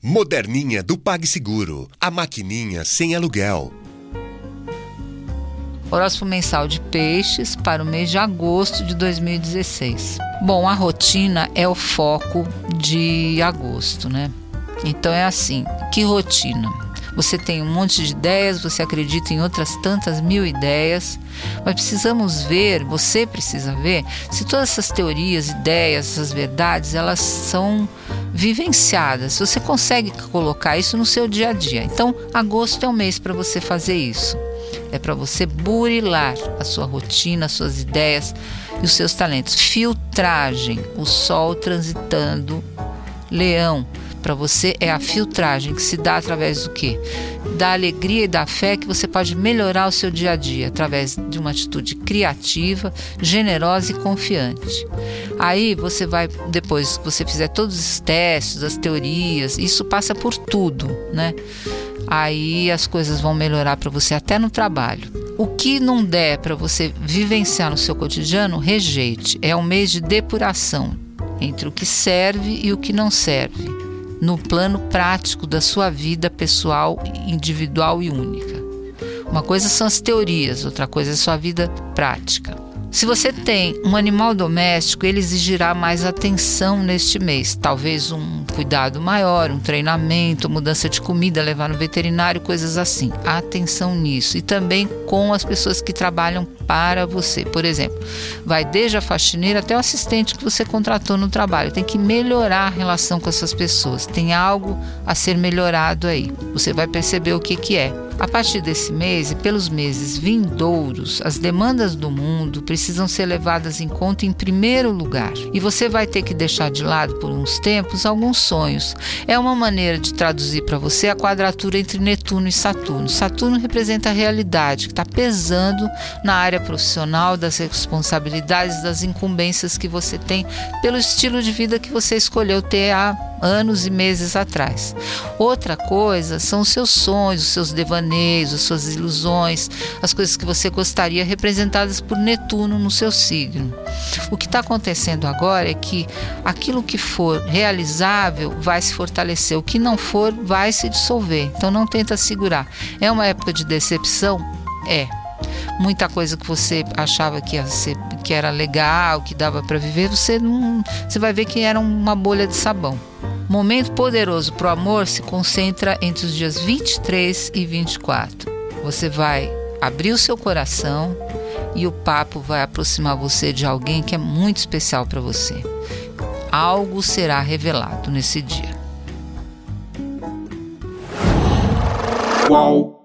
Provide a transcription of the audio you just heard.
Moderninha do PagSeguro. A maquininha sem aluguel. Horóscopo mensal de peixes para o mês de agosto de 2016. Bom, a rotina é o foco de agosto, né? Então é assim, que rotina? Você tem um monte de ideias, você acredita em outras tantas mil ideias, mas precisamos ver, você precisa ver, se todas essas teorias, ideias, essas verdades, elas são vivenciadas. Você consegue colocar isso no seu dia a dia. Então, agosto é o mês para você fazer isso. É para você burilar a sua rotina, as suas ideias e os seus talentos. Filtragem, o sol transitando leão para você é a filtragem que se dá através do quê? Da alegria e da fé que você pode melhorar o seu dia a dia através de uma atitude criativa, generosa e confiante. Aí você vai, depois que você fizer todos os testes, as teorias, isso passa por tudo, né? Aí as coisas vão melhorar para você até no trabalho. O que não der para você vivenciar no seu cotidiano, rejeite. É um mês de depuração entre o que serve e o que não serve no plano prático da sua vida pessoal, individual e única. Uma coisa são as teorias, outra coisa é sua vida prática. Se você tem um animal doméstico, ele exigirá mais atenção neste mês. Talvez um cuidado maior, um treinamento, mudança de comida, levar no veterinário, coisas assim. Atenção nisso. E também com as pessoas que trabalham para você. Por exemplo, vai desde a faxineira até o assistente que você contratou no trabalho. Tem que melhorar a relação com essas pessoas. Tem algo a ser melhorado aí. Você vai perceber o que, que é. A partir desse mês e pelos meses vindouros, as demandas do mundo precisam ser levadas em conta em primeiro lugar. E você vai ter que deixar de lado por uns tempos alguns sonhos. É uma maneira de traduzir para você a quadratura entre Netuno e Saturno. Saturno representa a realidade que está pesando na área profissional, das responsabilidades, das incumbências que você tem pelo estilo de vida que você escolheu ter há anos e meses atrás. Outra coisa são os seus sonhos, os seus devaneios, as suas ilusões, as coisas que você gostaria representadas por Netuno no seu signo. O que está acontecendo agora é que aquilo que for realizável vai se fortalecer, o que não for vai se dissolver. Então não tenta segurar. É uma época de decepção? É muita coisa que você achava que ser que era legal, que dava para viver, você não, você vai ver que era uma bolha de sabão. Momento poderoso para o amor se concentra entre os dias 23 e 24. Você vai abrir o seu coração e o papo vai aproximar você de alguém que é muito especial para você. Algo será revelado nesse dia. Qual?